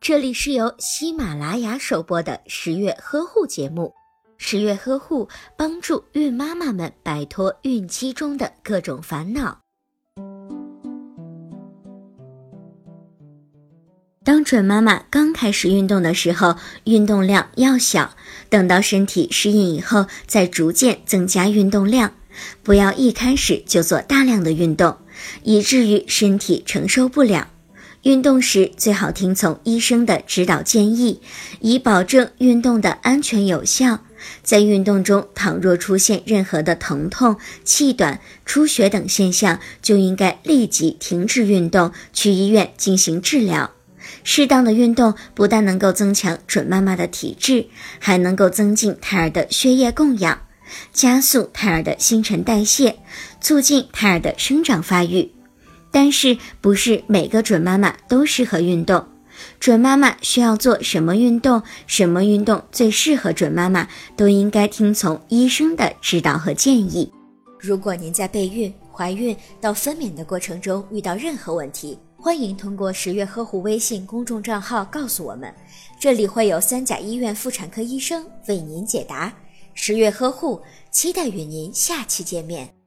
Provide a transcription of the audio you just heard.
这里是由喜马拉雅首播的十月呵护节目。十月呵护帮助孕妈妈们摆脱孕期中的各种烦恼。当准妈妈刚开始运动的时候，运动量要小，等到身体适应以后，再逐渐增加运动量。不要一开始就做大量的运动，以至于身体承受不了。运动时最好听从医生的指导建议，以保证运动的安全有效。在运动中，倘若出现任何的疼痛、气短、出血等现象，就应该立即停止运动，去医院进行治疗。适当的运动不但能够增强准妈妈的体质，还能够增进胎儿的血液供氧，加速胎儿的新陈代谢，促进胎儿的生长发育。但是，不是每个准妈妈都适合运动。准妈妈需要做什么运动？什么运动最适合准妈妈？都应该听从医生的指导和建议。如果您在备孕、怀孕到分娩的过程中遇到任何问题，欢迎通过十月呵护微信公众账号告诉我们，这里会有三甲医院妇产科医生为您解答。十月呵护，期待与您下期见面。